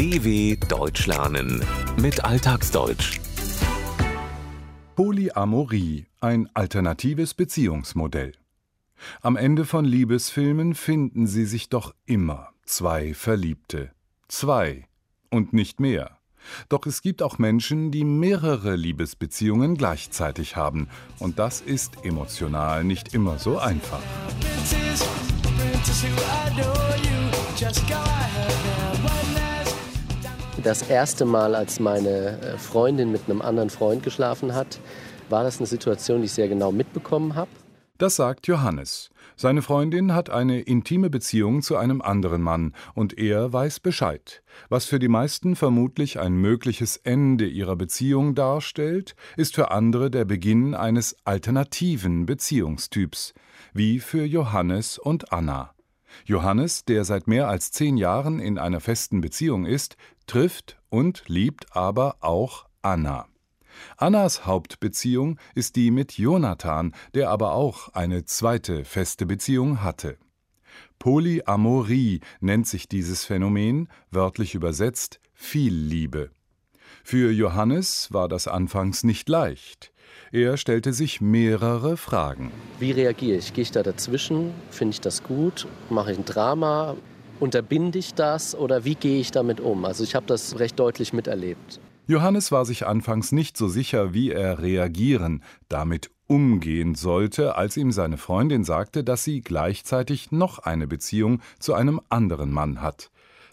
DW Deutsch lernen mit Alltagsdeutsch. Polyamorie, ein alternatives Beziehungsmodell. Am Ende von Liebesfilmen finden sie sich doch immer zwei Verliebte. Zwei und nicht mehr. Doch es gibt auch Menschen, die mehrere Liebesbeziehungen gleichzeitig haben. Und das ist emotional nicht immer so einfach. Das erste Mal, als meine äh, Freundin mit einem anderen Freund geschlafen hat, war das eine Situation, die ich sehr genau mitbekommen habe. Das sagt Johannes. Seine Freundin hat eine intime Beziehung zu einem anderen Mann und er weiß Bescheid. Was für die meisten vermutlich ein mögliches Ende ihrer Beziehung darstellt, ist für andere der Beginn eines alternativen Beziehungstyps, wie für Johannes und Anna. Johannes, der seit mehr als zehn Jahren in einer festen Beziehung ist, trifft und liebt aber auch Anna. Annas Hauptbeziehung ist die mit Jonathan, der aber auch eine zweite feste Beziehung hatte. Polyamorie nennt sich dieses Phänomen, wörtlich übersetzt Vielliebe. Für Johannes war das anfangs nicht leicht. Er stellte sich mehrere Fragen. Wie reagiere ich? Gehe ich da dazwischen? Finde ich das gut? Mache ich ein Drama? Unterbinde ich das oder wie gehe ich damit um? Also ich habe das recht deutlich miterlebt. Johannes war sich anfangs nicht so sicher, wie er reagieren, damit umgehen sollte, als ihm seine Freundin sagte, dass sie gleichzeitig noch eine Beziehung zu einem anderen Mann hat.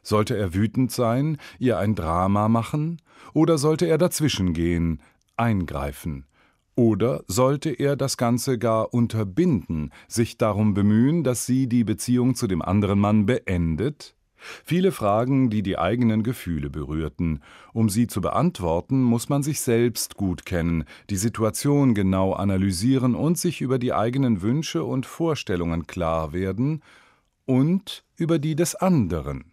Sollte er wütend sein, ihr ein Drama machen, oder sollte er dazwischengehen, eingreifen? Oder sollte er das Ganze gar unterbinden, sich darum bemühen, dass sie die Beziehung zu dem anderen Mann beendet? Viele Fragen, die die eigenen Gefühle berührten. Um sie zu beantworten, muss man sich selbst gut kennen, die Situation genau analysieren und sich über die eigenen Wünsche und Vorstellungen klar werden und über die des anderen.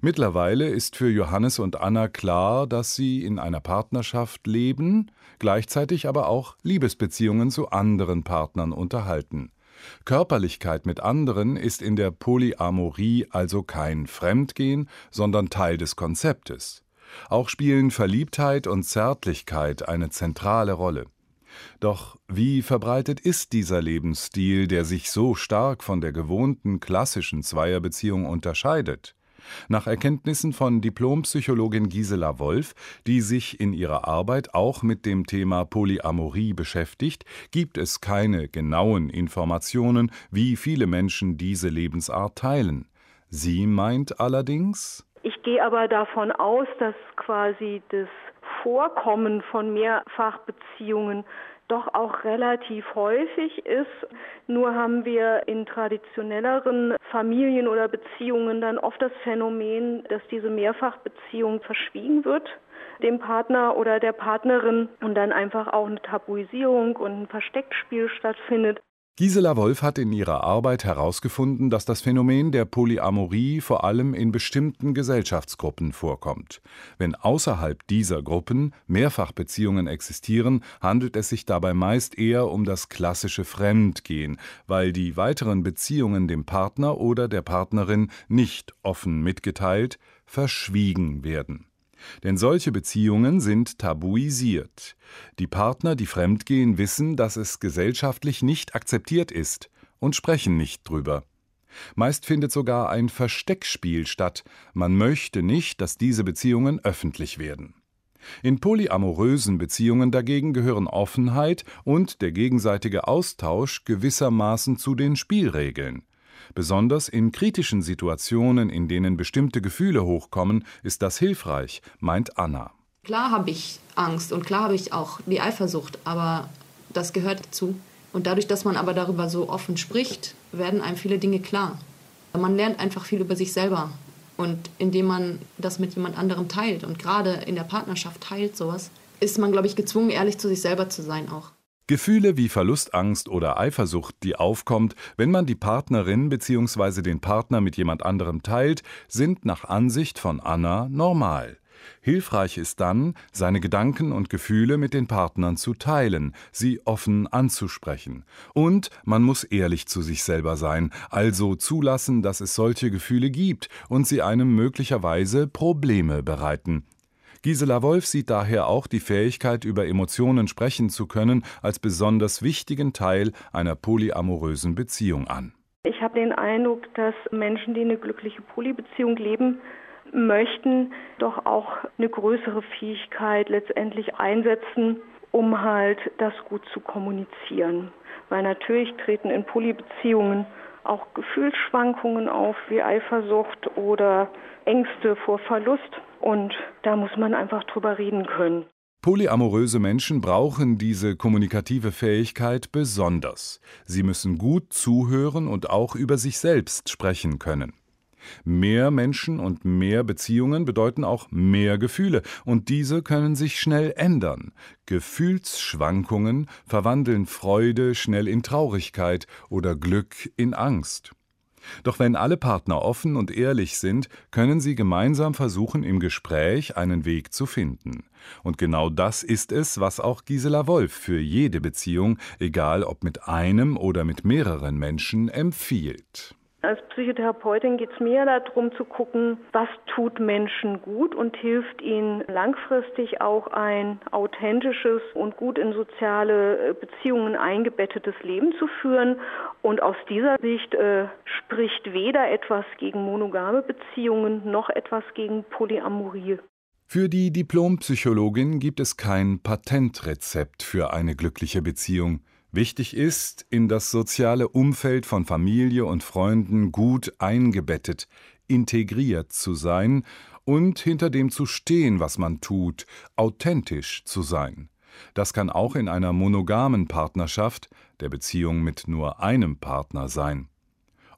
Mittlerweile ist für Johannes und Anna klar, dass sie in einer Partnerschaft leben, gleichzeitig aber auch Liebesbeziehungen zu anderen Partnern unterhalten. Körperlichkeit mit anderen ist in der Polyamorie also kein Fremdgehen, sondern Teil des Konzeptes. Auch spielen Verliebtheit und Zärtlichkeit eine zentrale Rolle. Doch wie verbreitet ist dieser Lebensstil, der sich so stark von der gewohnten klassischen Zweierbeziehung unterscheidet? Nach Erkenntnissen von Diplompsychologin Gisela Wolf, die sich in ihrer Arbeit auch mit dem Thema Polyamorie beschäftigt, gibt es keine genauen Informationen, wie viele Menschen diese Lebensart teilen. Sie meint allerdings, ich gehe aber davon aus, dass quasi das Vorkommen von Mehrfachbeziehungen doch auch relativ häufig ist. Nur haben wir in traditionelleren Familien oder Beziehungen dann oft das Phänomen, dass diese Mehrfachbeziehung verschwiegen wird dem Partner oder der Partnerin und dann einfach auch eine Tabuisierung und ein Versteckspiel stattfindet. Gisela Wolf hat in ihrer Arbeit herausgefunden, dass das Phänomen der Polyamorie vor allem in bestimmten Gesellschaftsgruppen vorkommt. Wenn außerhalb dieser Gruppen Mehrfachbeziehungen existieren, handelt es sich dabei meist eher um das klassische Fremdgehen, weil die weiteren Beziehungen dem Partner oder der Partnerin nicht offen mitgeteilt, verschwiegen werden. Denn solche Beziehungen sind tabuisiert. Die Partner, die fremdgehen, wissen, dass es gesellschaftlich nicht akzeptiert ist und sprechen nicht drüber. Meist findet sogar ein Versteckspiel statt, man möchte nicht, dass diese Beziehungen öffentlich werden. In polyamorösen Beziehungen dagegen gehören Offenheit und der gegenseitige Austausch gewissermaßen zu den Spielregeln. Besonders in kritischen Situationen, in denen bestimmte Gefühle hochkommen, ist das hilfreich, meint Anna. Klar habe ich Angst und klar habe ich auch die Eifersucht, aber das gehört dazu. Und dadurch, dass man aber darüber so offen spricht, werden einem viele Dinge klar. Man lernt einfach viel über sich selber. Und indem man das mit jemand anderem teilt und gerade in der Partnerschaft teilt sowas, ist man, glaube ich, gezwungen, ehrlich zu sich selber zu sein auch. Gefühle wie Verlustangst oder Eifersucht, die aufkommt, wenn man die Partnerin bzw. den Partner mit jemand anderem teilt, sind nach Ansicht von Anna normal. Hilfreich ist dann, seine Gedanken und Gefühle mit den Partnern zu teilen, sie offen anzusprechen. Und man muss ehrlich zu sich selber sein, also zulassen, dass es solche Gefühle gibt und sie einem möglicherweise Probleme bereiten. Gisela Wolf sieht daher auch die Fähigkeit, über Emotionen sprechen zu können, als besonders wichtigen Teil einer polyamorösen Beziehung an. Ich habe den Eindruck, dass Menschen, die eine glückliche Polybeziehung leben, möchten doch auch eine größere Fähigkeit letztendlich einsetzen, um halt das gut zu kommunizieren. Weil natürlich treten in Polybeziehungen auch Gefühlsschwankungen auf wie Eifersucht oder Ängste vor Verlust. Und da muss man einfach drüber reden können. Polyamoröse Menschen brauchen diese kommunikative Fähigkeit besonders. Sie müssen gut zuhören und auch über sich selbst sprechen können. Mehr Menschen und mehr Beziehungen bedeuten auch mehr Gefühle, und diese können sich schnell ändern. Gefühlsschwankungen verwandeln Freude schnell in Traurigkeit oder Glück in Angst. Doch wenn alle Partner offen und ehrlich sind, können sie gemeinsam versuchen, im Gespräch einen Weg zu finden. Und genau das ist es, was auch Gisela Wolf für jede Beziehung, egal ob mit einem oder mit mehreren Menschen, empfiehlt. Als Psychotherapeutin geht es mir darum zu gucken, was tut Menschen gut und hilft ihnen langfristig auch ein authentisches und gut in soziale äh, Beziehungen eingebettetes Leben zu führen. Und aus dieser Sicht äh, spricht weder etwas gegen monogame Beziehungen noch etwas gegen Polyamorie. Für die Diplompsychologin gibt es kein Patentrezept für eine glückliche Beziehung. Wichtig ist, in das soziale Umfeld von Familie und Freunden gut eingebettet, integriert zu sein und hinter dem zu stehen, was man tut, authentisch zu sein. Das kann auch in einer monogamen Partnerschaft, der Beziehung mit nur einem Partner sein.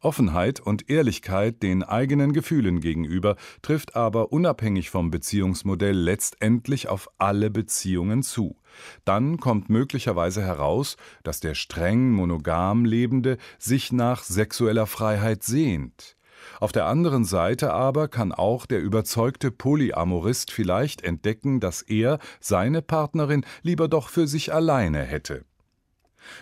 Offenheit und Ehrlichkeit den eigenen Gefühlen gegenüber trifft aber unabhängig vom Beziehungsmodell letztendlich auf alle Beziehungen zu. Dann kommt möglicherweise heraus, dass der streng monogam Lebende sich nach sexueller Freiheit sehnt. Auf der anderen Seite aber kann auch der überzeugte Polyamorist vielleicht entdecken, dass er seine Partnerin lieber doch für sich alleine hätte.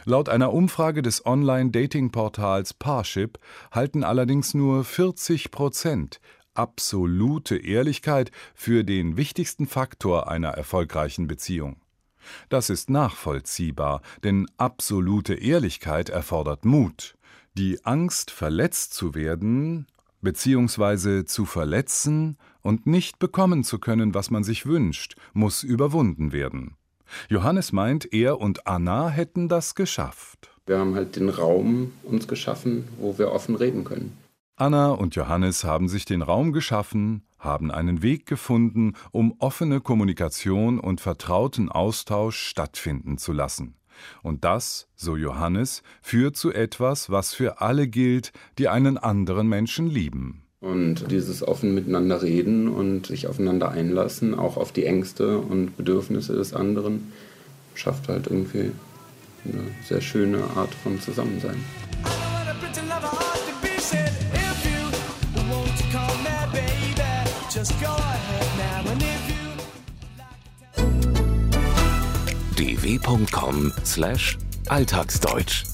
Laut einer Umfrage des Online-Dating-Portals Parship halten allerdings nur 40 Prozent absolute Ehrlichkeit für den wichtigsten Faktor einer erfolgreichen Beziehung. Das ist nachvollziehbar, denn absolute Ehrlichkeit erfordert Mut. Die Angst, verletzt zu werden bzw. zu verletzen und nicht bekommen zu können, was man sich wünscht, muss überwunden werden. Johannes meint, er und Anna hätten das geschafft. Wir haben halt den Raum uns geschaffen, wo wir offen reden können. Anna und Johannes haben sich den Raum geschaffen, haben einen Weg gefunden, um offene Kommunikation und vertrauten Austausch stattfinden zu lassen. Und das, so Johannes, führt zu etwas, was für alle gilt, die einen anderen Menschen lieben. Und dieses offen miteinander reden und sich aufeinander einlassen, auch auf die Ängste und Bedürfnisse des anderen, schafft halt irgendwie eine sehr schöne Art von Zusammensein. dw.com/alltagsdeutsch